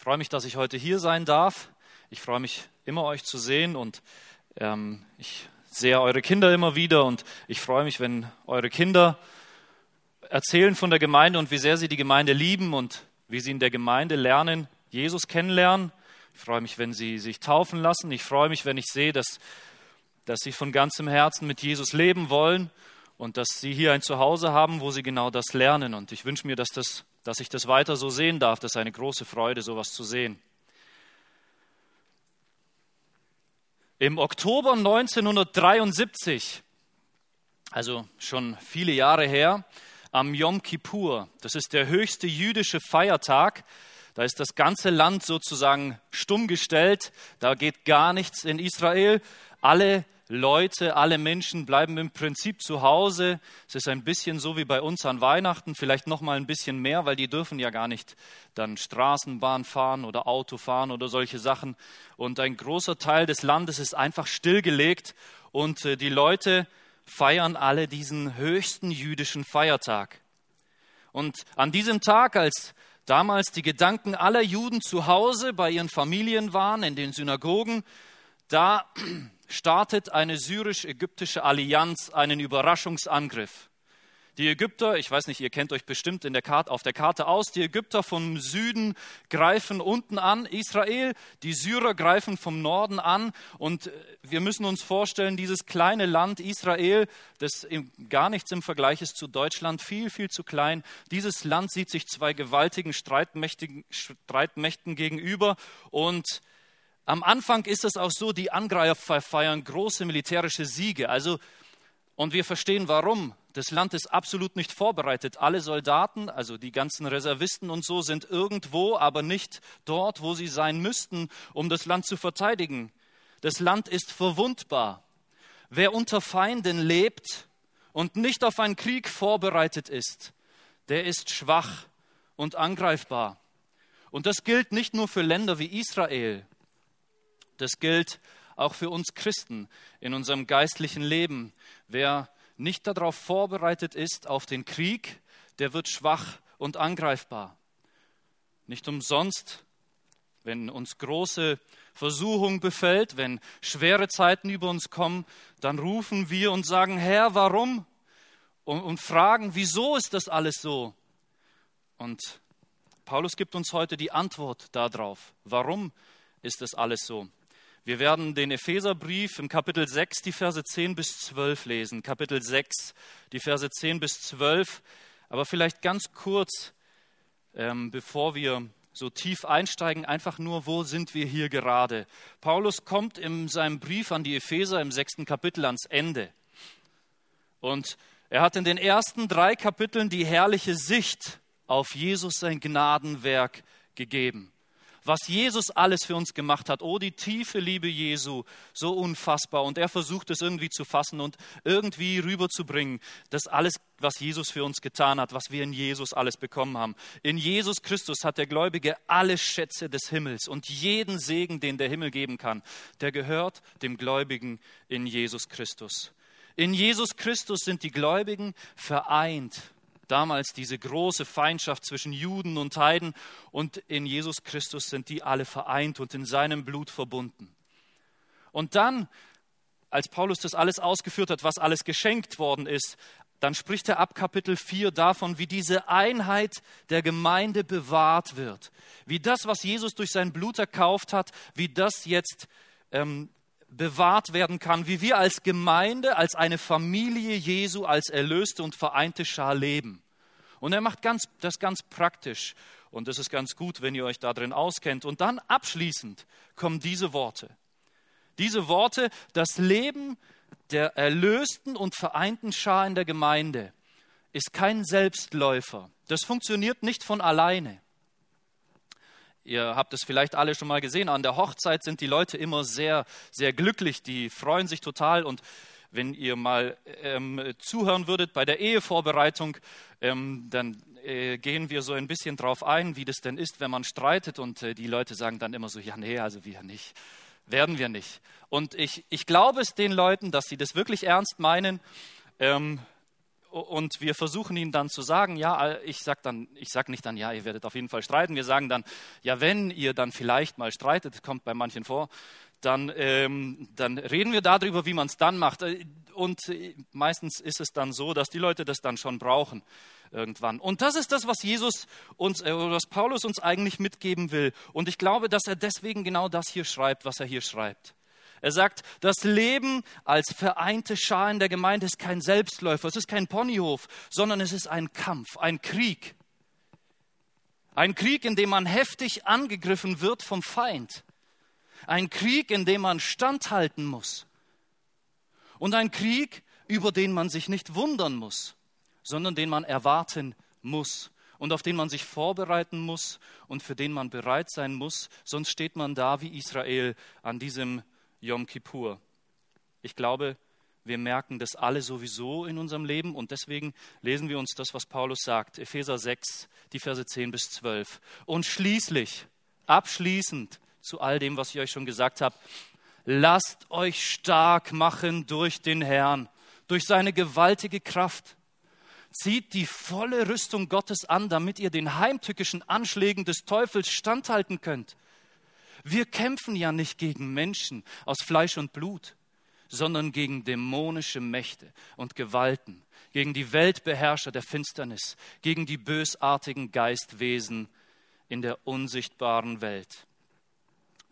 freue mich, dass ich heute hier sein darf. Ich freue mich immer, euch zu sehen und ähm, ich sehe eure Kinder immer wieder und ich freue mich, wenn eure Kinder erzählen von der Gemeinde und wie sehr sie die Gemeinde lieben und wie sie in der Gemeinde lernen, Jesus kennenlernen. Ich freue mich, wenn sie sich taufen lassen. Ich freue mich, wenn ich sehe, dass, dass sie von ganzem Herzen mit Jesus leben wollen und dass sie hier ein Zuhause haben, wo sie genau das lernen. Und ich wünsche mir, dass das dass ich das weiter so sehen darf. Das ist eine große Freude, sowas zu sehen. Im Oktober 1973, also schon viele Jahre her, am Yom Kippur, das ist der höchste jüdische Feiertag, da ist das ganze Land sozusagen stumm gestellt, da geht gar nichts in Israel. Alle Leute, alle Menschen bleiben im Prinzip zu Hause. Es ist ein bisschen so wie bei uns an Weihnachten, vielleicht noch mal ein bisschen mehr, weil die dürfen ja gar nicht dann Straßenbahn fahren oder Auto fahren oder solche Sachen. Und ein großer Teil des Landes ist einfach stillgelegt und äh, die Leute feiern alle diesen höchsten jüdischen Feiertag. Und an diesem Tag, als damals die Gedanken aller Juden zu Hause bei ihren Familien waren, in den Synagogen, da startet eine syrisch-ägyptische Allianz einen Überraschungsangriff. Die Ägypter, ich weiß nicht, ihr kennt euch bestimmt in der Karte, auf der Karte aus, die Ägypter vom Süden greifen unten an Israel, die Syrer greifen vom Norden an und äh, wir müssen uns vorstellen, dieses kleine Land Israel, das gar nichts im Vergleich ist zu Deutschland, viel, viel zu klein, dieses Land sieht sich zwei gewaltigen Streitmächten, Streitmächten gegenüber und am Anfang ist es auch so, die Angreifer feiern große militärische Siege. Also, und wir verstehen warum. Das Land ist absolut nicht vorbereitet. Alle Soldaten, also die ganzen Reservisten und so, sind irgendwo, aber nicht dort, wo sie sein müssten, um das Land zu verteidigen. Das Land ist verwundbar. Wer unter Feinden lebt und nicht auf einen Krieg vorbereitet ist, der ist schwach und angreifbar. Und das gilt nicht nur für Länder wie Israel. Das gilt auch für uns Christen in unserem geistlichen Leben. Wer nicht darauf vorbereitet ist auf den Krieg, der wird schwach und angreifbar. Nicht umsonst, wenn uns große Versuchung befällt, wenn schwere Zeiten über uns kommen, dann rufen wir und sagen, Herr, warum? Und, und fragen, wieso ist das alles so? Und Paulus gibt uns heute die Antwort darauf. Warum ist das alles so? Wir werden den Epheserbrief im Kapitel 6, die Verse 10 bis 12 lesen. Kapitel 6, die Verse 10 bis 12. Aber vielleicht ganz kurz, ähm, bevor wir so tief einsteigen, einfach nur, wo sind wir hier gerade? Paulus kommt in seinem Brief an die Epheser im sechsten Kapitel ans Ende. Und er hat in den ersten drei Kapiteln die herrliche Sicht auf Jesus sein Gnadenwerk gegeben was Jesus alles für uns gemacht hat. Oh, die tiefe Liebe Jesu, so unfassbar. Und er versucht es irgendwie zu fassen und irgendwie rüberzubringen, das alles, was Jesus für uns getan hat, was wir in Jesus alles bekommen haben. In Jesus Christus hat der Gläubige alle Schätze des Himmels und jeden Segen, den der Himmel geben kann, der gehört dem Gläubigen in Jesus Christus. In Jesus Christus sind die Gläubigen vereint damals diese große Feindschaft zwischen Juden und Heiden und in Jesus Christus sind die alle vereint und in seinem Blut verbunden. Und dann, als Paulus das alles ausgeführt hat, was alles geschenkt worden ist, dann spricht er ab Kapitel 4 davon, wie diese Einheit der Gemeinde bewahrt wird. Wie das, was Jesus durch sein Blut erkauft hat, wie das jetzt ähm, bewahrt werden kann, wie wir als Gemeinde, als eine Familie Jesu, als erlöste und vereinte Schar leben. Und er macht ganz, das ganz praktisch. Und das ist ganz gut, wenn ihr euch da drin auskennt. Und dann abschließend kommen diese Worte. Diese Worte, das Leben der erlösten und vereinten Schar in der Gemeinde ist kein Selbstläufer. Das funktioniert nicht von alleine. Ihr habt es vielleicht alle schon mal gesehen. An der Hochzeit sind die Leute immer sehr, sehr glücklich. Die freuen sich total. Und wenn ihr mal ähm, zuhören würdet bei der Ehevorbereitung, ähm, dann äh, gehen wir so ein bisschen drauf ein, wie das denn ist, wenn man streitet. Und äh, die Leute sagen dann immer so, ja, nee, also wir nicht. Werden wir nicht. Und ich, ich glaube es den Leuten, dass sie das wirklich ernst meinen. Ähm, und wir versuchen ihnen dann zu sagen, ja, ich sage dann, nicht dann, ja, ihr werdet auf jeden Fall streiten. Wir sagen dann, ja, wenn ihr dann vielleicht mal streitet, kommt bei manchen vor, dann, ähm, dann reden wir darüber, wie man es dann macht. Und meistens ist es dann so, dass die Leute das dann schon brauchen irgendwann. Und das ist das, was Jesus uns, äh, was Paulus uns eigentlich mitgeben will. Und ich glaube, dass er deswegen genau das hier schreibt, was er hier schreibt. Er sagt, das Leben als vereinte Schar in der Gemeinde ist kein Selbstläufer, es ist kein Ponyhof, sondern es ist ein Kampf, ein Krieg. Ein Krieg, in dem man heftig angegriffen wird vom Feind. Ein Krieg, in dem man standhalten muss. Und ein Krieg, über den man sich nicht wundern muss, sondern den man erwarten muss und auf den man sich vorbereiten muss und für den man bereit sein muss, sonst steht man da wie Israel an diesem Yom Kippur. Ich glaube, wir merken das alle sowieso in unserem Leben und deswegen lesen wir uns das, was Paulus sagt, Epheser 6, die Verse 10 bis 12. Und schließlich, abschließend zu all dem, was ich euch schon gesagt habe, lasst euch stark machen durch den Herrn, durch seine gewaltige Kraft. Zieht die volle Rüstung Gottes an, damit ihr den heimtückischen Anschlägen des Teufels standhalten könnt. Wir kämpfen ja nicht gegen Menschen aus Fleisch und Blut, sondern gegen dämonische Mächte und Gewalten, gegen die Weltbeherrscher der Finsternis, gegen die bösartigen Geistwesen in der unsichtbaren Welt.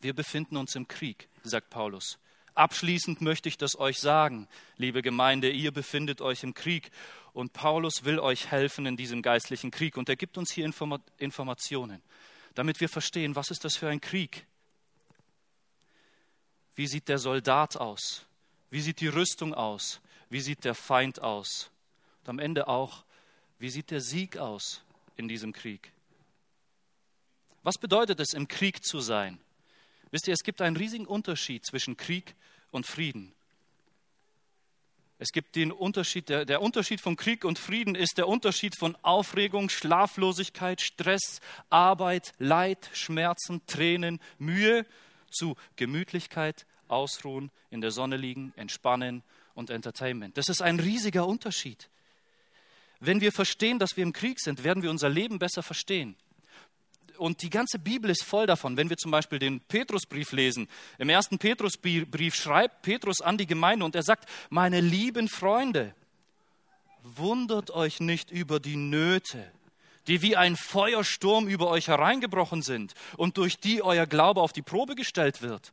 Wir befinden uns im Krieg, sagt Paulus. Abschließend möchte ich das euch sagen, liebe Gemeinde, ihr befindet euch im Krieg und Paulus will euch helfen in diesem geistlichen Krieg und er gibt uns hier Informationen, damit wir verstehen, was ist das für ein Krieg? Wie sieht der Soldat aus? Wie sieht die Rüstung aus? Wie sieht der Feind aus? Und am Ende auch, wie sieht der Sieg aus in diesem Krieg? Was bedeutet es, im Krieg zu sein? Wisst ihr, es gibt einen riesigen Unterschied zwischen Krieg und Frieden. Es gibt den Unterschied, der, der, Unterschied von Krieg und Frieden ist der Unterschied von Aufregung, Schlaflosigkeit, Stress, Arbeit, Leid, Schmerzen, Tränen, Mühe zu Gemütlichkeit, Ausruhen, in der Sonne liegen, Entspannen und Entertainment. Das ist ein riesiger Unterschied. Wenn wir verstehen, dass wir im Krieg sind, werden wir unser Leben besser verstehen. Und die ganze Bibel ist voll davon. Wenn wir zum Beispiel den Petrusbrief lesen, im ersten Petrusbrief schreibt Petrus an die Gemeinde und er sagt, meine lieben Freunde, wundert euch nicht über die Nöte, die wie ein Feuersturm über euch hereingebrochen sind und durch die euer Glaube auf die Probe gestellt wird.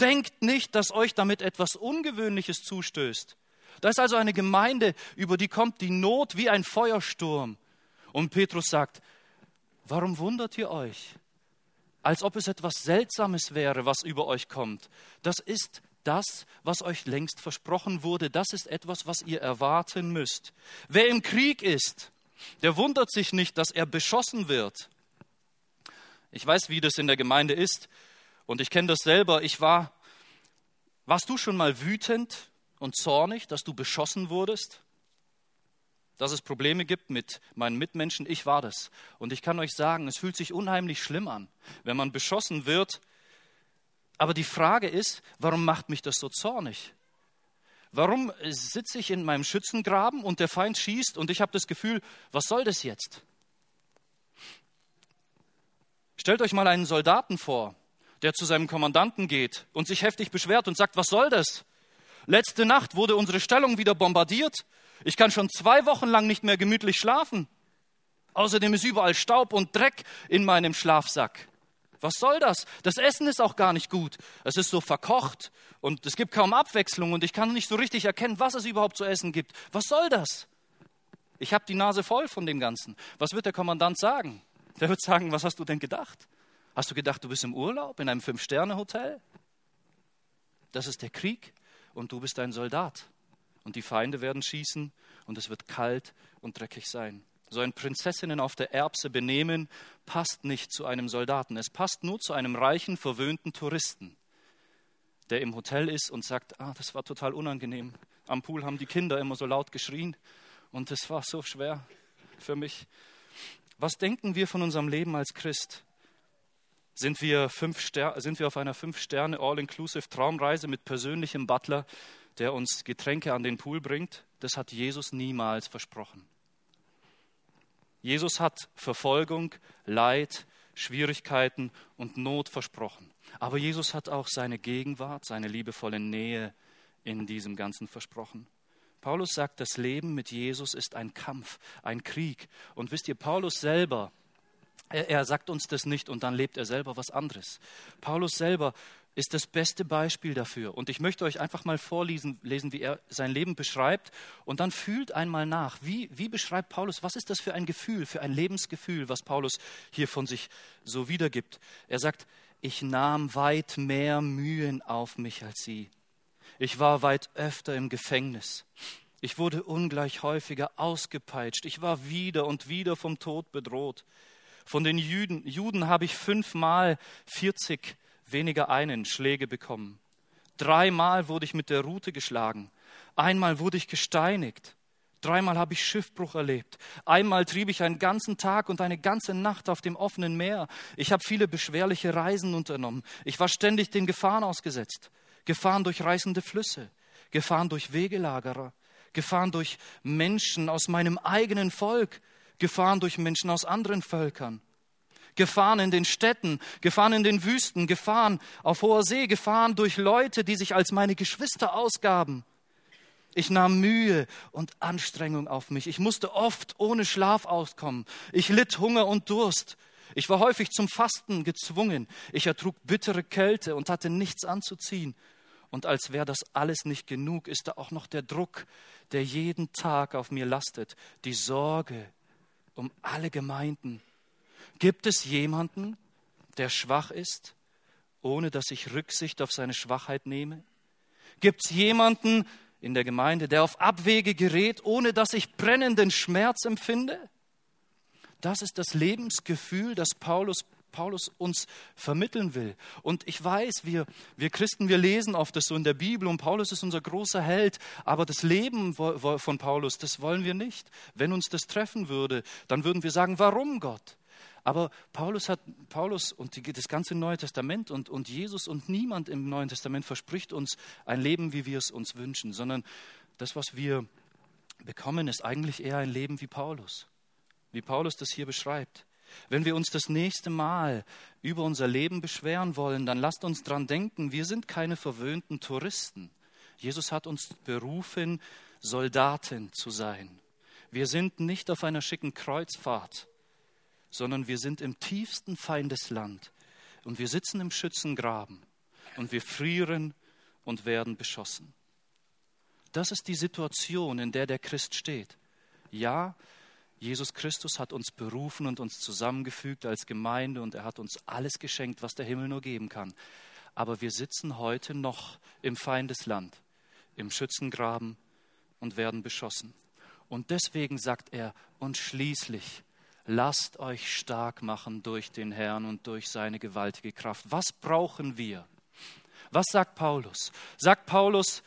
Denkt nicht, dass euch damit etwas Ungewöhnliches zustößt. Da ist also eine Gemeinde, über die kommt die Not wie ein Feuersturm. Und Petrus sagt, warum wundert ihr euch? Als ob es etwas Seltsames wäre, was über euch kommt. Das ist das, was euch längst versprochen wurde. Das ist etwas, was ihr erwarten müsst. Wer im Krieg ist, der wundert sich nicht, dass er beschossen wird. Ich weiß, wie das in der Gemeinde ist und ich kenne das selber. Ich war, warst du schon mal wütend und zornig, dass du beschossen wurdest? Dass es Probleme gibt mit meinen Mitmenschen, ich war das. Und ich kann euch sagen, es fühlt sich unheimlich schlimm an, wenn man beschossen wird. Aber die Frage ist, warum macht mich das so zornig? Warum sitze ich in meinem Schützengraben und der Feind schießt und ich habe das Gefühl, was soll das jetzt? Stellt euch mal einen Soldaten vor, der zu seinem Kommandanten geht und sich heftig beschwert und sagt, was soll das? Letzte Nacht wurde unsere Stellung wieder bombardiert. Ich kann schon zwei Wochen lang nicht mehr gemütlich schlafen. Außerdem ist überall Staub und Dreck in meinem Schlafsack. Was soll das? Das Essen ist auch gar nicht gut. Es ist so verkocht und es gibt kaum Abwechslung und ich kann nicht so richtig erkennen, was es überhaupt zu essen gibt. Was soll das? Ich habe die Nase voll von dem Ganzen. Was wird der Kommandant sagen? Der wird sagen, was hast du denn gedacht? Hast du gedacht, du bist im Urlaub in einem Fünf-Sterne-Hotel? Das ist der Krieg und du bist ein Soldat. Und die Feinde werden schießen und es wird kalt und dreckig sein. So ein Prinzessinnen auf der Erbse benehmen passt nicht zu einem Soldaten. Es passt nur zu einem reichen, verwöhnten Touristen, der im Hotel ist und sagt, ah, das war total unangenehm. Am Pool haben die Kinder immer so laut geschrien und es war so schwer für mich. Was denken wir von unserem Leben als Christ? Sind wir, sind wir auf einer Fünf-Sterne All-Inclusive Traumreise mit persönlichem Butler, der uns Getränke an den Pool bringt, das hat Jesus niemals versprochen. Jesus hat Verfolgung, Leid, Schwierigkeiten und Not versprochen. Aber Jesus hat auch seine Gegenwart, seine liebevolle Nähe in diesem Ganzen versprochen. Paulus sagt, das Leben mit Jesus ist ein Kampf, ein Krieg. Und wisst ihr, Paulus selber, er, er, sagt uns das nicht und dann lebt er selber was anderes. Paulus selber ist das beste Beispiel dafür. Und ich möchte euch einfach mal vorlesen, lesen, wie er sein Leben beschreibt. Und dann fühlt einmal nach, wie, wie beschreibt Paulus, was ist das für ein Gefühl, für ein Lebensgefühl, was Paulus hier von sich so wiedergibt. Er sagt, ich nahm weit mehr Mühen auf mich als sie. Ich war weit öfter im Gefängnis. Ich wurde ungleich häufiger ausgepeitscht. Ich war wieder und wieder vom Tod bedroht. Von den Juden, Juden habe ich fünfmal 40 weniger einen Schläge bekommen. Dreimal wurde ich mit der Rute geschlagen. Einmal wurde ich gesteinigt. Dreimal habe ich Schiffbruch erlebt. Einmal trieb ich einen ganzen Tag und eine ganze Nacht auf dem offenen Meer. Ich habe viele beschwerliche Reisen unternommen. Ich war ständig den Gefahren ausgesetzt. Gefahren durch reißende Flüsse, Gefahren durch Wegelagerer, Gefahren durch Menschen aus meinem eigenen Volk, Gefahren durch Menschen aus anderen Völkern. Gefahren in den Städten, Gefahren in den Wüsten, Gefahren auf hoher See, Gefahren durch Leute, die sich als meine Geschwister ausgaben. Ich nahm Mühe und Anstrengung auf mich. Ich musste oft ohne Schlaf auskommen. Ich litt Hunger und Durst. Ich war häufig zum Fasten gezwungen. Ich ertrug bittere Kälte und hatte nichts anzuziehen. Und als wäre das alles nicht genug, ist da auch noch der Druck, der jeden Tag auf mir lastet, die Sorge um alle Gemeinden. Gibt es jemanden, der schwach ist, ohne dass ich Rücksicht auf seine Schwachheit nehme? Gibt es jemanden in der Gemeinde, der auf Abwege gerät, ohne dass ich brennenden Schmerz empfinde? Das ist das Lebensgefühl, das Paulus Paulus uns vermitteln will. Und ich weiß, wir, wir Christen, wir lesen oft das so in der Bibel und Paulus ist unser großer Held, aber das Leben von Paulus, das wollen wir nicht. Wenn uns das treffen würde, dann würden wir sagen, warum Gott? Aber Paulus hat, Paulus und die, das ganze Neue Testament und, und Jesus und niemand im Neuen Testament verspricht uns ein Leben, wie wir es uns wünschen, sondern das, was wir bekommen, ist eigentlich eher ein Leben wie Paulus, wie Paulus das hier beschreibt. Wenn wir uns das nächste Mal über unser Leben beschweren wollen, dann lasst uns dran denken, wir sind keine verwöhnten Touristen. Jesus hat uns berufen, Soldaten zu sein. Wir sind nicht auf einer schicken Kreuzfahrt, sondern wir sind im tiefsten Feindesland und wir sitzen im Schützengraben und wir frieren und werden beschossen. Das ist die Situation, in der der Christ steht. Ja, Jesus Christus hat uns berufen und uns zusammengefügt als Gemeinde und er hat uns alles geschenkt, was der Himmel nur geben kann. Aber wir sitzen heute noch im Feindesland, im Schützengraben und werden beschossen. Und deswegen sagt er, und schließlich, lasst euch stark machen durch den Herrn und durch seine gewaltige Kraft. Was brauchen wir? Was sagt Paulus? Sagt Paulus,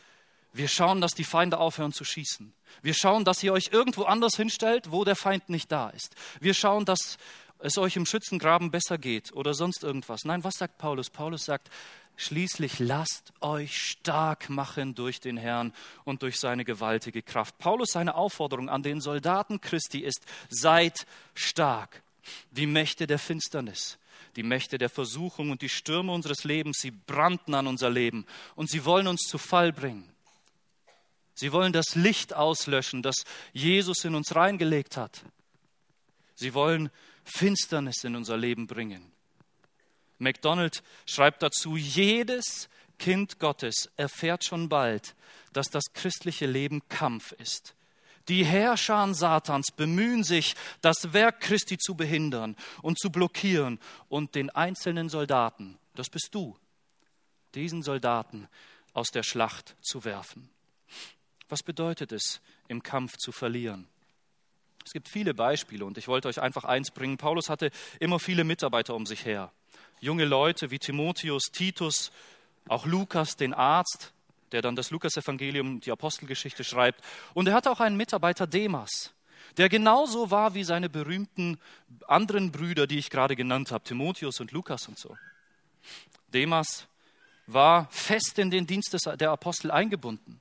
wir schauen, dass die Feinde aufhören zu schießen. Wir schauen, dass ihr euch irgendwo anders hinstellt, wo der Feind nicht da ist. Wir schauen, dass es euch im Schützengraben besser geht oder sonst irgendwas. Nein, was sagt Paulus? Paulus sagt, schließlich lasst euch stark machen durch den Herrn und durch seine gewaltige Kraft. Paulus seine Aufforderung an den Soldaten Christi ist, seid stark. Die Mächte der Finsternis, die Mächte der Versuchung und die Stürme unseres Lebens, sie brannten an unser Leben und sie wollen uns zu Fall bringen. Sie wollen das Licht auslöschen, das Jesus in uns reingelegt hat. Sie wollen Finsternis in unser Leben bringen. MacDonald schreibt dazu, jedes Kind Gottes erfährt schon bald, dass das christliche Leben Kampf ist. Die Herrscher Satans bemühen sich, das Werk Christi zu behindern und zu blockieren und den einzelnen Soldaten, das bist du, diesen Soldaten aus der Schlacht zu werfen. Was bedeutet es, im Kampf zu verlieren? Es gibt viele Beispiele und ich wollte euch einfach eins bringen. Paulus hatte immer viele Mitarbeiter um sich her. Junge Leute wie Timotheus, Titus, auch Lukas, den Arzt, der dann das Lukasevangelium, die Apostelgeschichte schreibt. Und er hatte auch einen Mitarbeiter Demas, der genauso war wie seine berühmten anderen Brüder, die ich gerade genannt habe, Timotheus und Lukas und so. Demas war fest in den Dienst der Apostel eingebunden.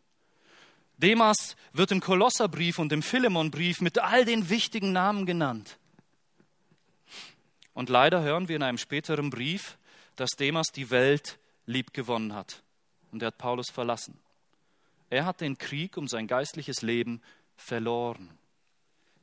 Demas wird im Kolosserbrief und im Philemonbrief mit all den wichtigen Namen genannt. Und leider hören wir in einem späteren Brief, dass Demas die Welt liebgewonnen hat. Und er hat Paulus verlassen. Er hat den Krieg um sein geistliches Leben verloren.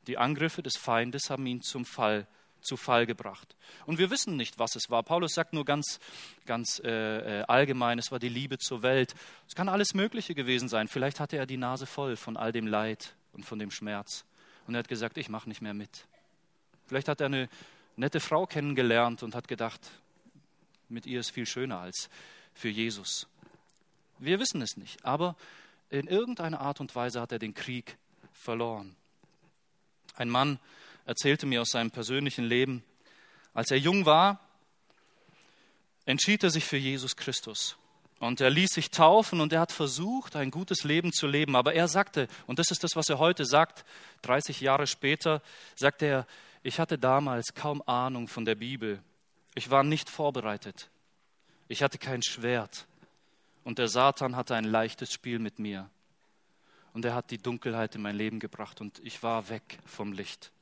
Die Angriffe des Feindes haben ihn zum Fall zu Fall gebracht. Und wir wissen nicht, was es war. Paulus sagt nur ganz, ganz äh, äh, allgemein, es war die Liebe zur Welt. Es kann alles Mögliche gewesen sein. Vielleicht hatte er die Nase voll von all dem Leid und von dem Schmerz. Und er hat gesagt, ich mache nicht mehr mit. Vielleicht hat er eine nette Frau kennengelernt und hat gedacht, mit ihr ist viel schöner als für Jesus. Wir wissen es nicht, aber in irgendeiner Art und Weise hat er den Krieg verloren. Ein Mann erzählte mir aus seinem persönlichen Leben, als er jung war, entschied er sich für Jesus Christus. Und er ließ sich taufen und er hat versucht, ein gutes Leben zu leben. Aber er sagte, und das ist das, was er heute sagt, 30 Jahre später, sagte er, ich hatte damals kaum Ahnung von der Bibel. Ich war nicht vorbereitet. Ich hatte kein Schwert. Und der Satan hatte ein leichtes Spiel mit mir. Und er hat die Dunkelheit in mein Leben gebracht und ich war weg vom Licht.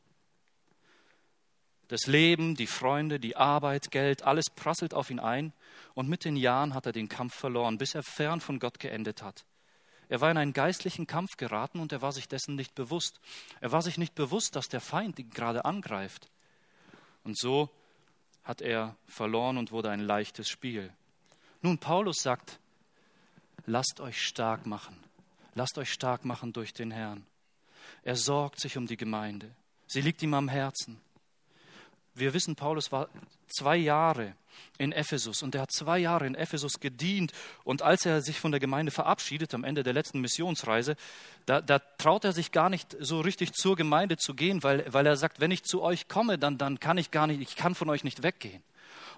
Das Leben, die Freunde, die Arbeit, Geld, alles prasselt auf ihn ein und mit den Jahren hat er den Kampf verloren, bis er fern von Gott geendet hat. Er war in einen geistlichen Kampf geraten und er war sich dessen nicht bewusst. Er war sich nicht bewusst, dass der Feind ihn gerade angreift. Und so hat er verloren und wurde ein leichtes Spiel. Nun, Paulus sagt, lasst euch stark machen. Lasst euch stark machen durch den Herrn. Er sorgt sich um die Gemeinde. Sie liegt ihm am Herzen. Wir wissen, Paulus war zwei Jahre in Ephesus und er hat zwei Jahre in Ephesus gedient. Und als er sich von der Gemeinde verabschiedet am Ende der letzten Missionsreise, da, da traut er sich gar nicht so richtig zur Gemeinde zu gehen, weil, weil er sagt, wenn ich zu euch komme, dann, dann kann ich gar nicht, ich kann von euch nicht weggehen.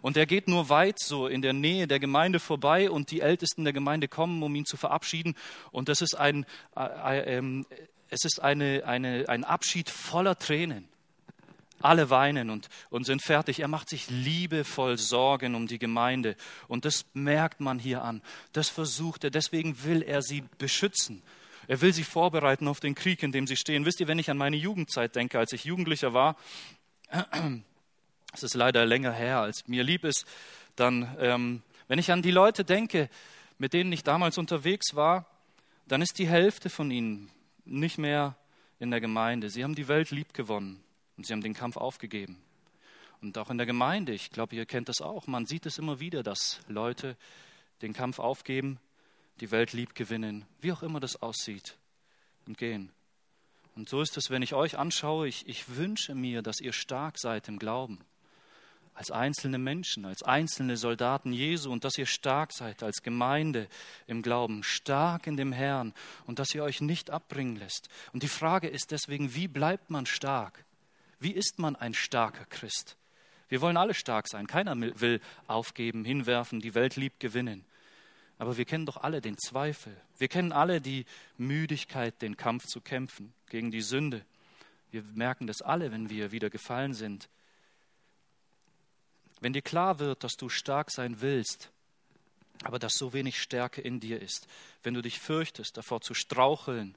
Und er geht nur weit so in der Nähe der Gemeinde vorbei und die Ältesten der Gemeinde kommen, um ihn zu verabschieden. Und das ist ein, äh, äh, äh, es ist eine, eine, ein Abschied voller Tränen. Alle weinen und, und sind fertig. Er macht sich liebevoll Sorgen um die Gemeinde. Und das merkt man hier an. Das versucht er. Deswegen will er sie beschützen. Er will sie vorbereiten auf den Krieg, in dem sie stehen. Wisst ihr, wenn ich an meine Jugendzeit denke, als ich Jugendlicher war, es ist leider länger her, als mir lieb ist, dann, ähm, wenn ich an die Leute denke, mit denen ich damals unterwegs war, dann ist die Hälfte von ihnen nicht mehr in der Gemeinde. Sie haben die Welt lieb gewonnen und sie haben den Kampf aufgegeben. Und auch in der Gemeinde, ich glaube, ihr kennt das auch, man sieht es immer wieder, dass Leute den Kampf aufgeben, die Welt lieb gewinnen, wie auch immer das aussieht, und gehen. Und so ist es, wenn ich euch anschaue, ich, ich wünsche mir, dass ihr stark seid im Glauben als einzelne Menschen, als einzelne Soldaten Jesu und dass ihr stark seid als Gemeinde im Glauben, stark in dem Herrn und dass ihr euch nicht abbringen lässt. Und die Frage ist deswegen, wie bleibt man stark? Wie ist man ein starker Christ? Wir wollen alle stark sein. Keiner will aufgeben, hinwerfen, die Welt liebt gewinnen. Aber wir kennen doch alle den Zweifel. Wir kennen alle die Müdigkeit, den Kampf zu kämpfen gegen die Sünde. Wir merken das alle, wenn wir wieder gefallen sind. Wenn dir klar wird, dass du stark sein willst, aber dass so wenig Stärke in dir ist, wenn du dich fürchtest, davor zu straucheln,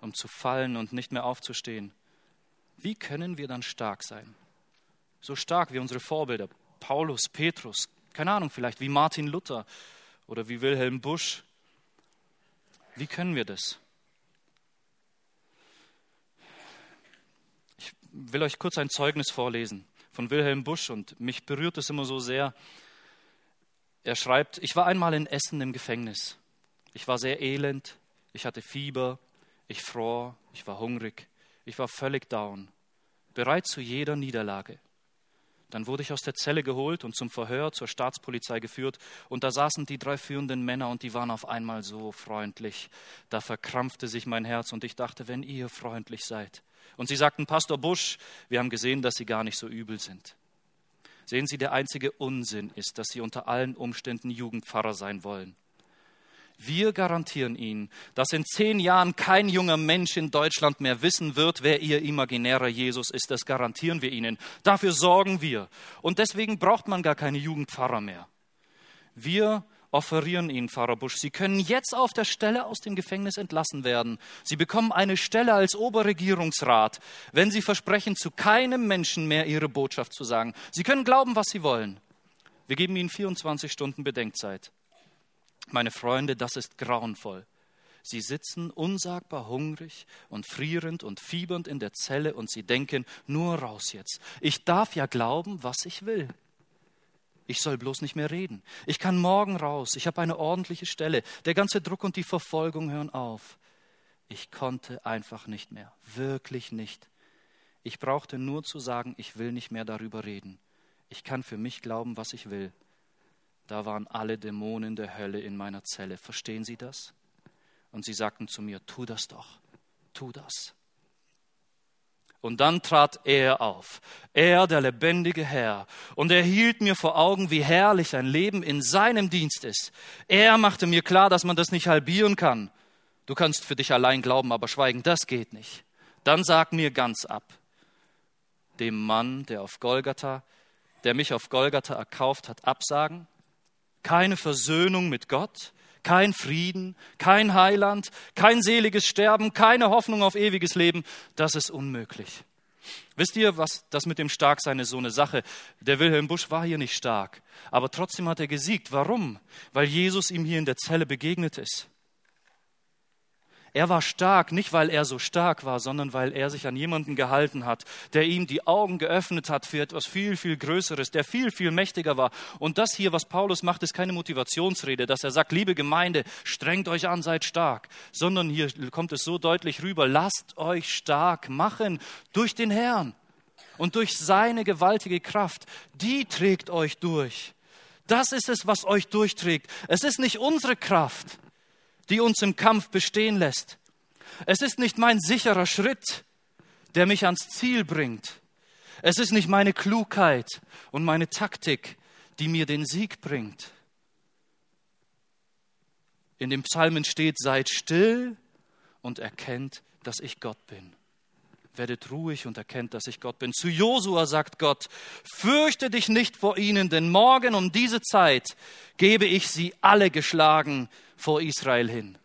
um zu fallen und nicht mehr aufzustehen, wie können wir dann stark sein? So stark wie unsere Vorbilder, Paulus, Petrus, keine Ahnung, vielleicht wie Martin Luther oder wie Wilhelm Busch. Wie können wir das? Ich will euch kurz ein Zeugnis vorlesen von Wilhelm Busch und mich berührt es immer so sehr. Er schreibt, ich war einmal in Essen im Gefängnis. Ich war sehr elend, ich hatte Fieber, ich fror, ich war hungrig, ich war völlig down, bereit zu jeder Niederlage. Dann wurde ich aus der Zelle geholt und zum Verhör zur Staatspolizei geführt, und da saßen die drei führenden Männer und die waren auf einmal so freundlich. Da verkrampfte sich mein Herz und ich dachte, wenn ihr freundlich seid, und sie sagten, Pastor Busch, wir haben gesehen, dass Sie gar nicht so übel sind. Sehen Sie, der einzige Unsinn ist, dass Sie unter allen Umständen Jugendpfarrer sein wollen. Wir garantieren Ihnen, dass in zehn Jahren kein junger Mensch in Deutschland mehr wissen wird, wer Ihr imaginärer Jesus ist. Das garantieren wir Ihnen. Dafür sorgen wir. Und deswegen braucht man gar keine Jugendpfarrer mehr. Wir offerieren Ihnen, Pfarrer Busch. Sie können jetzt auf der Stelle aus dem Gefängnis entlassen werden. Sie bekommen eine Stelle als Oberregierungsrat, wenn Sie versprechen, zu keinem Menschen mehr Ihre Botschaft zu sagen. Sie können glauben, was Sie wollen. Wir geben Ihnen 24 Stunden Bedenkzeit. Meine Freunde, das ist grauenvoll. Sie sitzen unsagbar hungrig und frierend und fiebernd in der Zelle und sie denken, nur raus jetzt. Ich darf ja glauben, was ich will. Ich soll bloß nicht mehr reden. Ich kann morgen raus. Ich habe eine ordentliche Stelle. Der ganze Druck und die Verfolgung hören auf. Ich konnte einfach nicht mehr. Wirklich nicht. Ich brauchte nur zu sagen, ich will nicht mehr darüber reden. Ich kann für mich glauben, was ich will. Da waren alle Dämonen der Hölle in meiner Zelle. Verstehen Sie das? Und sie sagten zu mir, tu das doch. Tu das. Und dann trat er auf, er, der lebendige Herr, und er hielt mir vor Augen, wie herrlich ein Leben in seinem Dienst ist. Er machte mir klar, dass man das nicht halbieren kann. Du kannst für dich allein glauben, aber schweigen, das geht nicht. Dann sag mir ganz ab, dem Mann, der auf Golgatha, der mich auf Golgatha erkauft hat, absagen? Keine Versöhnung mit Gott? kein Frieden, kein Heiland, kein seliges Sterben, keine Hoffnung auf ewiges Leben, das ist unmöglich. Wisst ihr, was das mit dem Starksein ist so eine Sache? Der Wilhelm Busch war hier nicht stark, aber trotzdem hat er gesiegt. Warum? Weil Jesus ihm hier in der Zelle begegnet ist. Er war stark, nicht weil er so stark war, sondern weil er sich an jemanden gehalten hat, der ihm die Augen geöffnet hat für etwas viel, viel Größeres, der viel, viel mächtiger war. Und das hier, was Paulus macht, ist keine Motivationsrede, dass er sagt, liebe Gemeinde, strengt euch an, seid stark, sondern hier kommt es so deutlich rüber, lasst euch stark machen durch den Herrn und durch seine gewaltige Kraft. Die trägt euch durch. Das ist es, was euch durchträgt. Es ist nicht unsere Kraft die uns im Kampf bestehen lässt. Es ist nicht mein sicherer Schritt, der mich ans Ziel bringt. Es ist nicht meine Klugheit und meine Taktik, die mir den Sieg bringt. In dem Psalmen steht, seid still und erkennt, dass ich Gott bin. Werdet ruhig und erkennt, dass ich Gott bin. Zu Josua sagt Gott, fürchte dich nicht vor ihnen, denn morgen um diese Zeit gebe ich sie alle geschlagen vor Israel hin.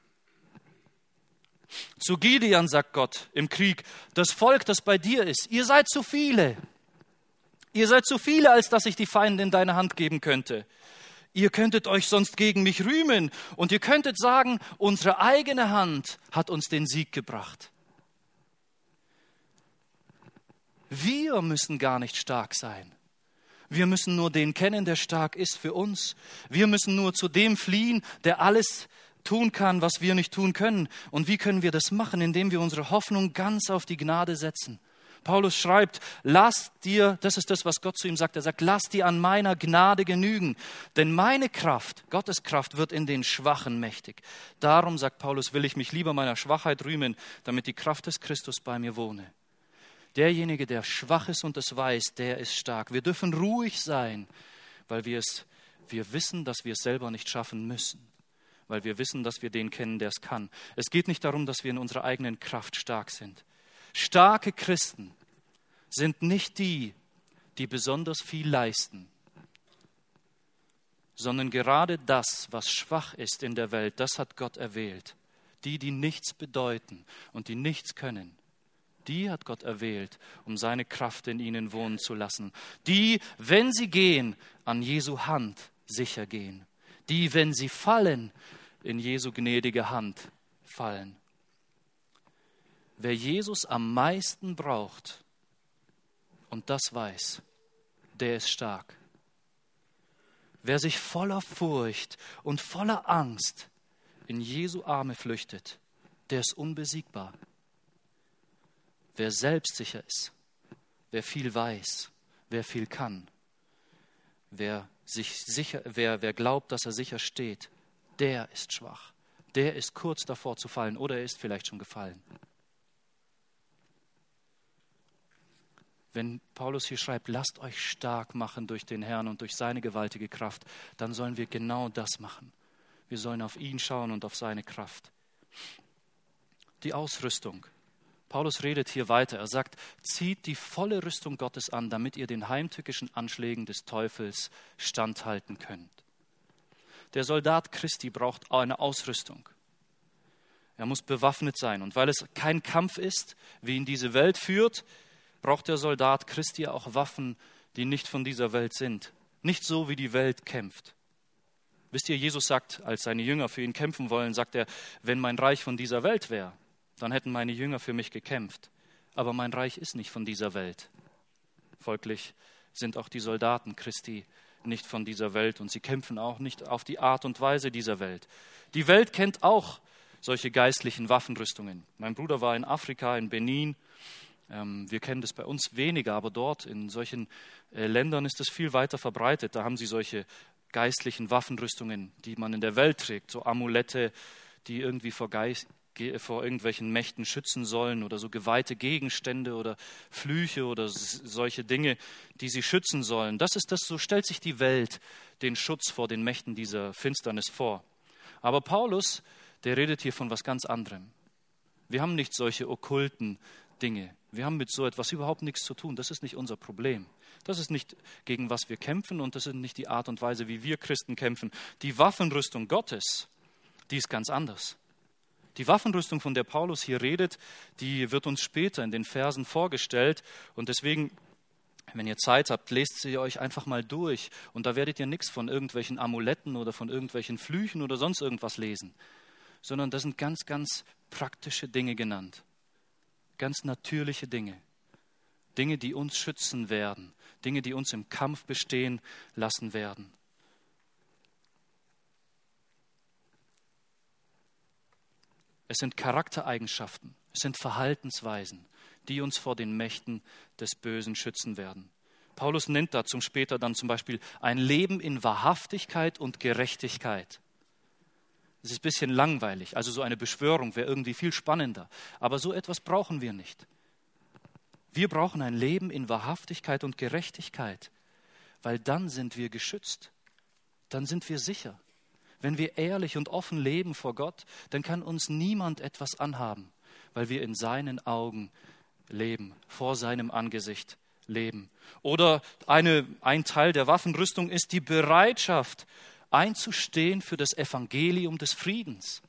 Zu Gideon sagt Gott im Krieg, das Volk, das bei dir ist, ihr seid zu viele. Ihr seid zu viele, als dass ich die Feinde in deine Hand geben könnte. Ihr könntet euch sonst gegen mich rühmen und ihr könntet sagen, unsere eigene Hand hat uns den Sieg gebracht. Wir müssen gar nicht stark sein. Wir müssen nur den kennen, der stark ist für uns. Wir müssen nur zu dem fliehen, der alles tun kann, was wir nicht tun können. Und wie können wir das machen? Indem wir unsere Hoffnung ganz auf die Gnade setzen. Paulus schreibt, lass dir, das ist das, was Gott zu ihm sagt, er sagt, lass dir an meiner Gnade genügen, denn meine Kraft, Gottes Kraft wird in den Schwachen mächtig. Darum, sagt Paulus, will ich mich lieber meiner Schwachheit rühmen, damit die Kraft des Christus bei mir wohne. Derjenige, der schwach ist und es weiß, der ist stark. Wir dürfen ruhig sein, weil wir es, wir wissen, dass wir es selber nicht schaffen müssen, weil wir wissen, dass wir den kennen, der es kann. Es geht nicht darum, dass wir in unserer eigenen Kraft stark sind. Starke Christen sind nicht die, die besonders viel leisten, sondern gerade das, was schwach ist in der Welt, das hat Gott erwählt. Die, die nichts bedeuten und die nichts können die hat Gott erwählt, um seine Kraft in ihnen wohnen zu lassen. Die, wenn sie gehen, an Jesu Hand sicher gehen. Die, wenn sie fallen, in Jesu gnädige Hand fallen. Wer Jesus am meisten braucht und das weiß, der ist stark. Wer sich voller Furcht und voller Angst in Jesu Arme flüchtet, der ist unbesiegbar. Wer selbstsicher ist, wer viel weiß, wer viel kann, wer, sich sicher, wer, wer glaubt, dass er sicher steht, der ist schwach. Der ist kurz davor zu fallen oder er ist vielleicht schon gefallen. Wenn Paulus hier schreibt, lasst euch stark machen durch den Herrn und durch seine gewaltige Kraft, dann sollen wir genau das machen. Wir sollen auf ihn schauen und auf seine Kraft. Die Ausrüstung Paulus redet hier weiter. Er sagt, zieht die volle Rüstung Gottes an, damit ihr den heimtückischen Anschlägen des Teufels standhalten könnt. der Soldat Christi braucht eine Ausrüstung. Er muss bewaffnet sein. Und weil es kein Kampf ist, wie ihn diese Welt führt, braucht der Soldat Christi auch Waffen, die nicht von dieser Welt sind. Nicht so, wie die Welt kämpft. Wisst ihr, Jesus sagt, als seine Jünger für ihn kämpfen wollen, sagt er, wenn mein Reich von dieser Welt wäre, dann hätten meine Jünger für mich gekämpft. Aber mein Reich ist nicht von dieser Welt. Folglich sind auch die Soldaten Christi nicht von dieser Welt und sie kämpfen auch nicht auf die Art und Weise dieser Welt. Die Welt kennt auch solche geistlichen Waffenrüstungen. Mein Bruder war in Afrika, in Benin. Ähm, wir kennen das bei uns weniger, aber dort in solchen äh, Ländern ist es viel weiter verbreitet. Da haben sie solche geistlichen Waffenrüstungen, die man in der Welt trägt, so Amulette, die irgendwie vor, Geist, vor irgendwelchen Mächten schützen sollen oder so geweihte Gegenstände oder Flüche oder solche Dinge, die sie schützen sollen. Das ist das, so stellt sich die Welt den Schutz vor den Mächten dieser Finsternis vor. Aber Paulus, der redet hier von was ganz anderem. Wir haben nicht solche okkulten Dinge. Wir haben mit so etwas überhaupt nichts zu tun. Das ist nicht unser Problem. Das ist nicht gegen was wir kämpfen und das ist nicht die Art und Weise, wie wir Christen kämpfen. Die Waffenrüstung Gottes, die ist ganz anders. Die Waffenrüstung, von der Paulus hier redet, die wird uns später in den Versen vorgestellt. Und deswegen wenn ihr Zeit habt, lest sie euch einfach mal durch. Und da werdet ihr nichts von irgendwelchen Amuletten oder von irgendwelchen Flüchen oder sonst irgendwas lesen, sondern das sind ganz, ganz praktische Dinge genannt, ganz natürliche Dinge, Dinge, die uns schützen werden, Dinge, die uns im Kampf bestehen lassen werden. Es sind Charaktereigenschaften, es sind Verhaltensweisen, die uns vor den Mächten des Bösen schützen werden. Paulus nennt dazu später dann zum Beispiel ein Leben in Wahrhaftigkeit und Gerechtigkeit. Es ist ein bisschen langweilig, also so eine Beschwörung wäre irgendwie viel spannender. Aber so etwas brauchen wir nicht. Wir brauchen ein Leben in Wahrhaftigkeit und Gerechtigkeit, weil dann sind wir geschützt, dann sind wir sicher. Wenn wir ehrlich und offen leben vor Gott, dann kann uns niemand etwas anhaben, weil wir in seinen Augen leben, vor seinem Angesicht leben. Oder eine, ein Teil der Waffenrüstung ist die Bereitschaft, einzustehen für das Evangelium des Friedens.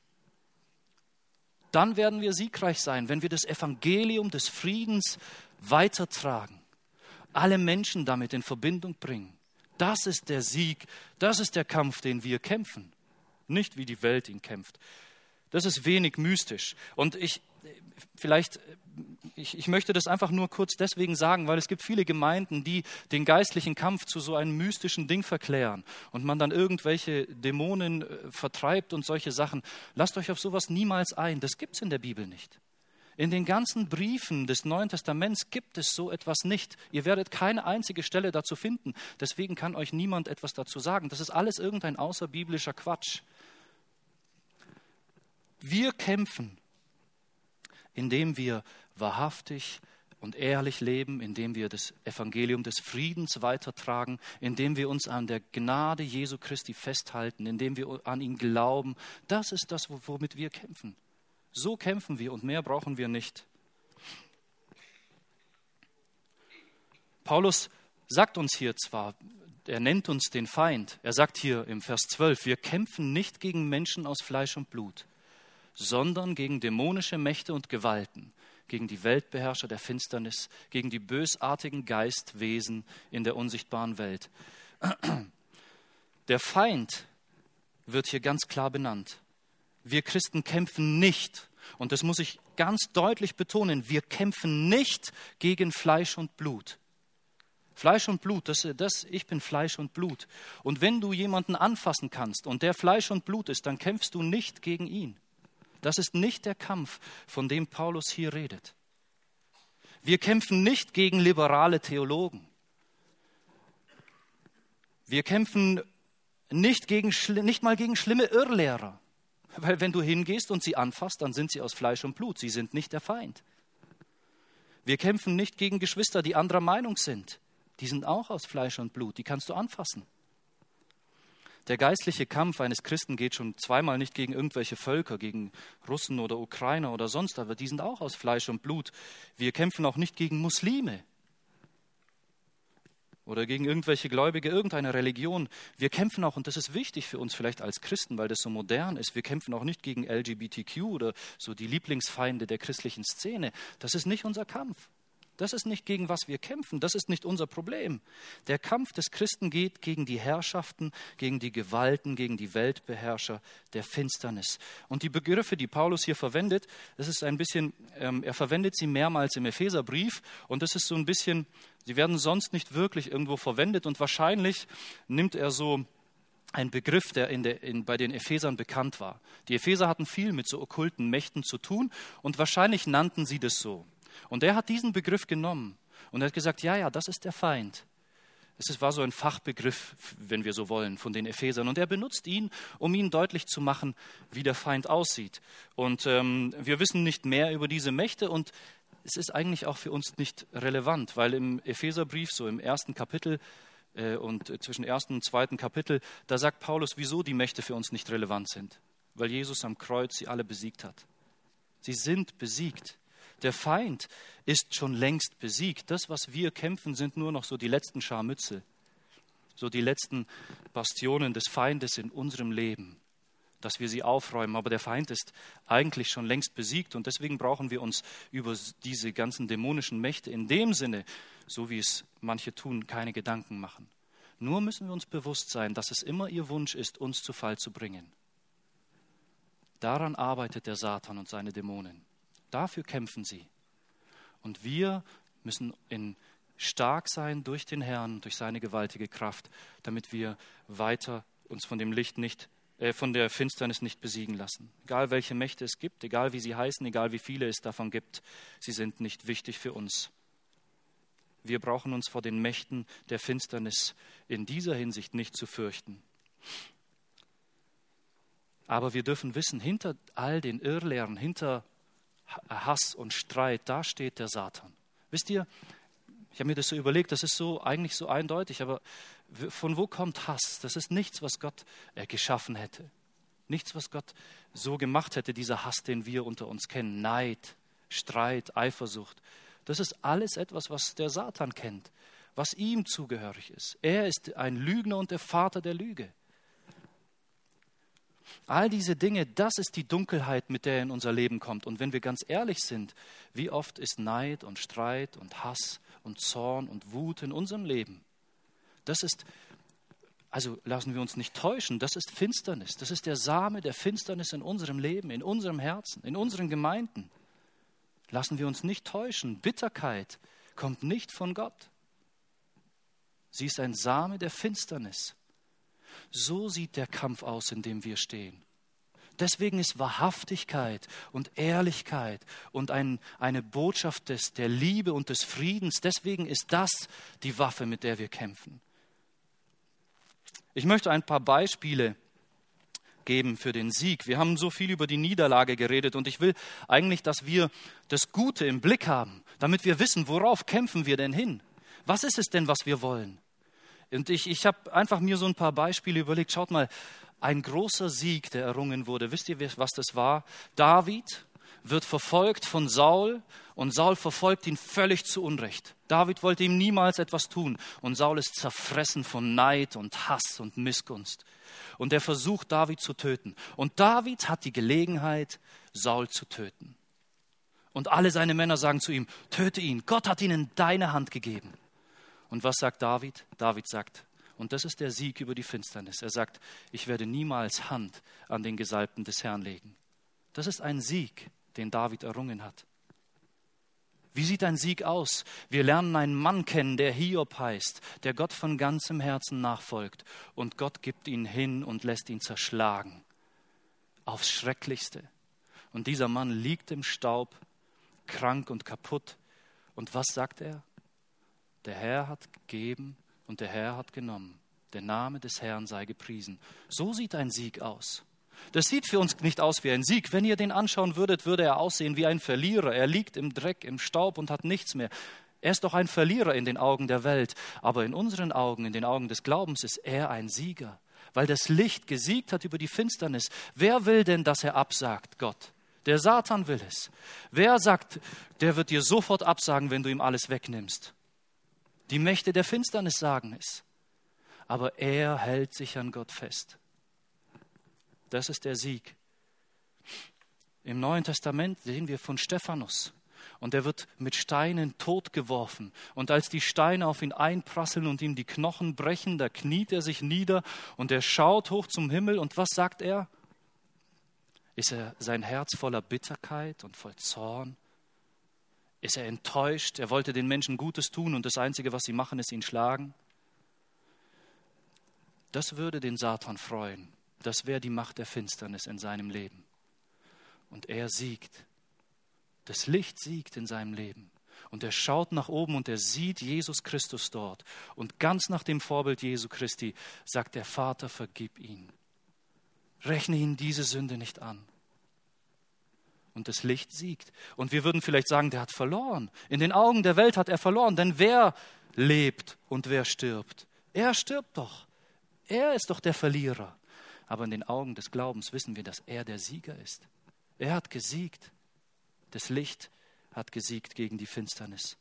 Dann werden wir siegreich sein, wenn wir das Evangelium des Friedens weitertragen, alle Menschen damit in Verbindung bringen. Das ist der Sieg, das ist der Kampf, den wir kämpfen, nicht wie die Welt ihn kämpft. Das ist wenig mystisch. Und ich, vielleicht, ich, ich möchte das einfach nur kurz deswegen sagen, weil es gibt viele Gemeinden, die den geistlichen Kampf zu so einem mystischen Ding verklären und man dann irgendwelche Dämonen äh, vertreibt und solche Sachen. Lasst euch auf sowas niemals ein. Das gibt es in der Bibel nicht. In den ganzen Briefen des Neuen Testaments gibt es so etwas nicht. Ihr werdet keine einzige Stelle dazu finden. Deswegen kann euch niemand etwas dazu sagen. Das ist alles irgendein außerbiblischer Quatsch. Wir kämpfen, indem wir wahrhaftig und ehrlich leben, indem wir das Evangelium des Friedens weitertragen, indem wir uns an der Gnade Jesu Christi festhalten, indem wir an ihn glauben. Das ist das, womit wir kämpfen. So kämpfen wir und mehr brauchen wir nicht. Paulus sagt uns hier zwar, er nennt uns den Feind, er sagt hier im Vers 12, wir kämpfen nicht gegen Menschen aus Fleisch und Blut, sondern gegen dämonische Mächte und Gewalten, gegen die Weltbeherrscher der Finsternis, gegen die bösartigen Geistwesen in der unsichtbaren Welt. Der Feind wird hier ganz klar benannt. Wir Christen kämpfen nicht, und das muss ich ganz deutlich betonen, wir kämpfen nicht gegen Fleisch und Blut. Fleisch und Blut, das, das, ich bin Fleisch und Blut. Und wenn du jemanden anfassen kannst und der Fleisch und Blut ist, dann kämpfst du nicht gegen ihn. Das ist nicht der Kampf, von dem Paulus hier redet. Wir kämpfen nicht gegen liberale Theologen. Wir kämpfen nicht, gegen, nicht mal gegen schlimme Irrlehrer. Weil wenn du hingehst und sie anfasst, dann sind sie aus Fleisch und Blut. Sie sind nicht der Feind. Wir kämpfen nicht gegen Geschwister, die anderer Meinung sind. Die sind auch aus Fleisch und Blut. Die kannst du anfassen. Der geistliche Kampf eines Christen geht schon zweimal nicht gegen irgendwelche Völker, gegen Russen oder Ukrainer oder sonst, aber die sind auch aus Fleisch und Blut. Wir kämpfen auch nicht gegen Muslime oder gegen irgendwelche Gläubige irgendeiner Religion. Wir kämpfen auch, und das ist wichtig für uns vielleicht als Christen, weil das so modern ist, wir kämpfen auch nicht gegen LGBTQ oder so die Lieblingsfeinde der christlichen Szene. Das ist nicht unser Kampf. Das ist nicht gegen was wir kämpfen, das ist nicht unser Problem. Der Kampf des Christen geht gegen die Herrschaften, gegen die Gewalten, gegen die Weltbeherrscher der Finsternis. Und die Begriffe, die Paulus hier verwendet, das ist ein bisschen, ähm, er verwendet sie mehrmals im Epheserbrief und das ist so ein bisschen, sie werden sonst nicht wirklich irgendwo verwendet und wahrscheinlich nimmt er so ein Begriff, der, in der in, bei den Ephesern bekannt war. Die Epheser hatten viel mit so okkulten Mächten zu tun und wahrscheinlich nannten sie das so. Und er hat diesen Begriff genommen und er hat gesagt, ja, ja, das ist der Feind. Es war so ein Fachbegriff, wenn wir so wollen, von den Ephesern. Und er benutzt ihn, um ihnen deutlich zu machen, wie der Feind aussieht. Und ähm, wir wissen nicht mehr über diese Mächte und es ist eigentlich auch für uns nicht relevant, weil im Epheserbrief, so im ersten Kapitel äh, und zwischen ersten und zweiten Kapitel, da sagt Paulus, wieso die Mächte für uns nicht relevant sind. Weil Jesus am Kreuz sie alle besiegt hat. Sie sind besiegt. Der Feind ist schon längst besiegt. Das, was wir kämpfen, sind nur noch so die letzten Scharmützel, so die letzten Bastionen des Feindes in unserem Leben, dass wir sie aufräumen. Aber der Feind ist eigentlich schon längst besiegt und deswegen brauchen wir uns über diese ganzen dämonischen Mächte in dem Sinne, so wie es manche tun, keine Gedanken machen. Nur müssen wir uns bewusst sein, dass es immer ihr Wunsch ist, uns zu Fall zu bringen. Daran arbeitet der Satan und seine Dämonen. Dafür kämpfen sie. Und wir müssen in stark sein durch den Herrn, durch seine gewaltige Kraft, damit wir weiter uns von dem Licht nicht, äh, von der Finsternis nicht besiegen lassen. Egal welche Mächte es gibt, egal wie sie heißen, egal wie viele es davon gibt, sie sind nicht wichtig für uns. Wir brauchen uns vor den Mächten der Finsternis in dieser Hinsicht nicht zu fürchten. Aber wir dürfen wissen, hinter all den Irrlehren, hinter Hass und Streit, da steht der Satan. Wisst ihr, ich habe mir das so überlegt, das ist so eigentlich so eindeutig, aber von wo kommt Hass? Das ist nichts, was Gott äh, geschaffen hätte. Nichts, was Gott so gemacht hätte, dieser Hass, den wir unter uns kennen. Neid, Streit, Eifersucht. Das ist alles etwas, was der Satan kennt, was ihm zugehörig ist. Er ist ein Lügner und der Vater der Lüge. All diese Dinge, das ist die Dunkelheit, mit der er in unser Leben kommt. Und wenn wir ganz ehrlich sind, wie oft ist Neid und Streit und Hass und Zorn und Wut in unserem Leben? Das ist, also lassen wir uns nicht täuschen, das ist Finsternis. Das ist der Same der Finsternis in unserem Leben, in unserem Herzen, in unseren Gemeinden. Lassen wir uns nicht täuschen. Bitterkeit kommt nicht von Gott. Sie ist ein Same der Finsternis. So sieht der Kampf aus, in dem wir stehen. Deswegen ist Wahrhaftigkeit und Ehrlichkeit und ein, eine Botschaft des, der Liebe und des Friedens, deswegen ist das die Waffe, mit der wir kämpfen. Ich möchte ein paar Beispiele geben für den Sieg. Wir haben so viel über die Niederlage geredet und ich will eigentlich, dass wir das Gute im Blick haben, damit wir wissen, worauf kämpfen wir denn hin? Was ist es denn, was wir wollen? Und ich, ich habe einfach mir so ein paar Beispiele überlegt. Schaut mal, ein großer Sieg, der errungen wurde. Wisst ihr, was das war? David wird verfolgt von Saul und Saul verfolgt ihn völlig zu Unrecht. David wollte ihm niemals etwas tun und Saul ist zerfressen von Neid und Hass und Missgunst. Und er versucht, David zu töten. Und David hat die Gelegenheit, Saul zu töten. Und alle seine Männer sagen zu ihm, töte ihn, Gott hat ihn in deine Hand gegeben. Und was sagt David? David sagt, und das ist der Sieg über die Finsternis. Er sagt, ich werde niemals Hand an den Gesalbten des Herrn legen. Das ist ein Sieg, den David errungen hat. Wie sieht ein Sieg aus? Wir lernen einen Mann kennen, der Hiob heißt, der Gott von ganzem Herzen nachfolgt. Und Gott gibt ihn hin und lässt ihn zerschlagen. Aufs Schrecklichste. Und dieser Mann liegt im Staub, krank und kaputt. Und was sagt er? Der Herr hat gegeben und der Herr hat genommen. Der Name des Herrn sei gepriesen. So sieht ein Sieg aus. Das sieht für uns nicht aus wie ein Sieg. Wenn ihr den anschauen würdet, würde er aussehen wie ein Verlierer. Er liegt im Dreck, im Staub und hat nichts mehr. Er ist doch ein Verlierer in den Augen der Welt. Aber in unseren Augen, in den Augen des Glaubens, ist er ein Sieger, weil das Licht gesiegt hat über die Finsternis. Wer will denn, dass er absagt? Gott. Der Satan will es. Wer sagt, der wird dir sofort absagen, wenn du ihm alles wegnimmst? Die Mächte der Finsternis sagen es. Aber er hält sich an Gott fest. Das ist der Sieg. Im Neuen Testament sehen wir von Stephanus. Und er wird mit Steinen totgeworfen. Und als die Steine auf ihn einprasseln und ihm die Knochen brechen, da kniet er sich nieder und er schaut hoch zum Himmel. Und was sagt er? Ist er sein Herz voller Bitterkeit und voll Zorn? Ist er enttäuscht? Er wollte den Menschen Gutes tun und das Einzige, was sie machen, ist ihn schlagen? Das würde den Satan freuen. Das wäre die Macht der Finsternis in seinem Leben. Und er siegt. Das Licht siegt in seinem Leben. Und er schaut nach oben und er sieht Jesus Christus dort. Und ganz nach dem Vorbild Jesu Christi sagt der Vater, vergib ihn. Rechne ihn diese Sünde nicht an. Und das Licht siegt. Und wir würden vielleicht sagen, der hat verloren. In den Augen der Welt hat er verloren. Denn wer lebt und wer stirbt? Er stirbt doch. Er ist doch der Verlierer. Aber in den Augen des Glaubens wissen wir, dass er der Sieger ist. Er hat gesiegt. Das Licht hat gesiegt gegen die Finsternis.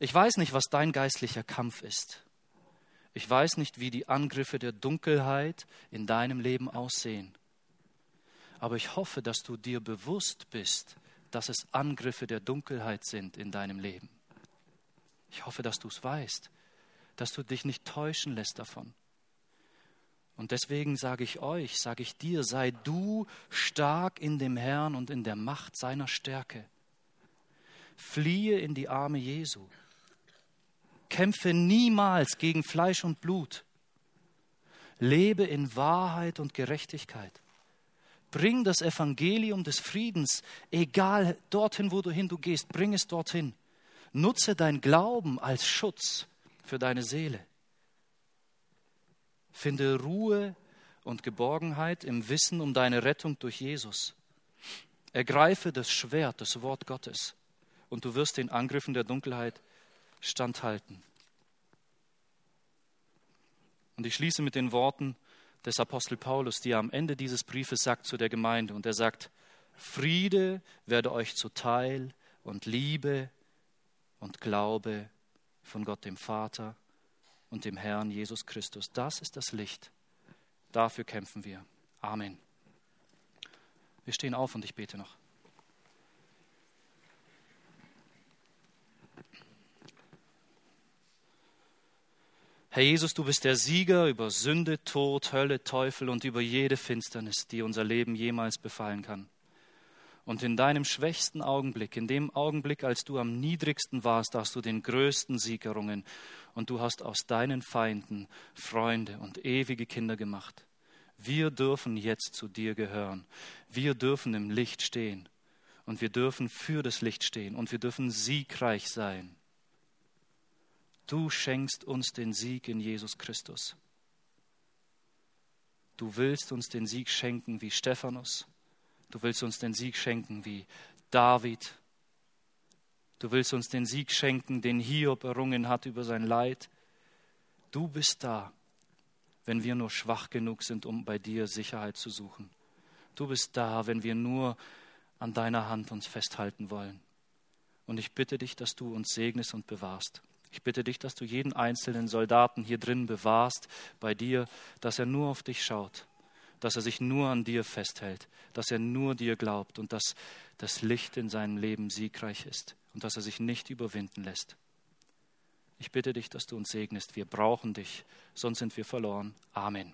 Ich weiß nicht, was dein geistlicher Kampf ist. Ich weiß nicht, wie die Angriffe der Dunkelheit in deinem Leben aussehen. Aber ich hoffe, dass du dir bewusst bist, dass es Angriffe der Dunkelheit sind in deinem Leben. Ich hoffe, dass du es weißt, dass du dich nicht täuschen lässt davon. Und deswegen sage ich euch, sage ich dir, sei du stark in dem Herrn und in der Macht seiner Stärke. Fliehe in die Arme Jesu. Kämpfe niemals gegen Fleisch und Blut. Lebe in Wahrheit und Gerechtigkeit. Bring das Evangelium des Friedens, egal dorthin, wo du hin du gehst, bring es dorthin. Nutze dein Glauben als Schutz für deine Seele. Finde Ruhe und Geborgenheit im Wissen um deine Rettung durch Jesus. Ergreife das Schwert, das Wort Gottes, und du wirst den Angriffen der Dunkelheit standhalten. Und ich schließe mit den Worten des Apostel Paulus, die er am Ende dieses Briefes sagt zu der Gemeinde. Und er sagt, Friede werde euch zuteil und Liebe und Glaube von Gott dem Vater und dem Herrn Jesus Christus. Das ist das Licht. Dafür kämpfen wir. Amen. Wir stehen auf und ich bete noch. Herr Jesus, du bist der Sieger über Sünde, Tod, Hölle, Teufel und über jede Finsternis, die unser Leben jemals befallen kann. Und in deinem schwächsten Augenblick, in dem Augenblick, als du am niedrigsten warst, hast du den größten Sieg errungen. Und du hast aus deinen Feinden Freunde und ewige Kinder gemacht. Wir dürfen jetzt zu dir gehören. Wir dürfen im Licht stehen. Und wir dürfen für das Licht stehen. Und wir dürfen siegreich sein. Du schenkst uns den Sieg in Jesus Christus. Du willst uns den Sieg schenken wie Stephanus Du willst uns den Sieg schenken wie David. Du willst uns den Sieg schenken, den Hiob errungen hat über sein Leid. Du bist da, wenn wir nur schwach genug sind, um bei dir Sicherheit zu suchen. Du bist da, wenn wir nur an deiner Hand uns festhalten wollen. Und ich bitte dich, dass du uns segnest und bewahrst. Ich bitte dich, dass du jeden einzelnen Soldaten hier drin bewahrst bei dir, dass er nur auf dich schaut dass er sich nur an dir festhält, dass er nur dir glaubt und dass das Licht in seinem Leben siegreich ist und dass er sich nicht überwinden lässt. Ich bitte dich, dass du uns segnest. Wir brauchen dich, sonst sind wir verloren. Amen.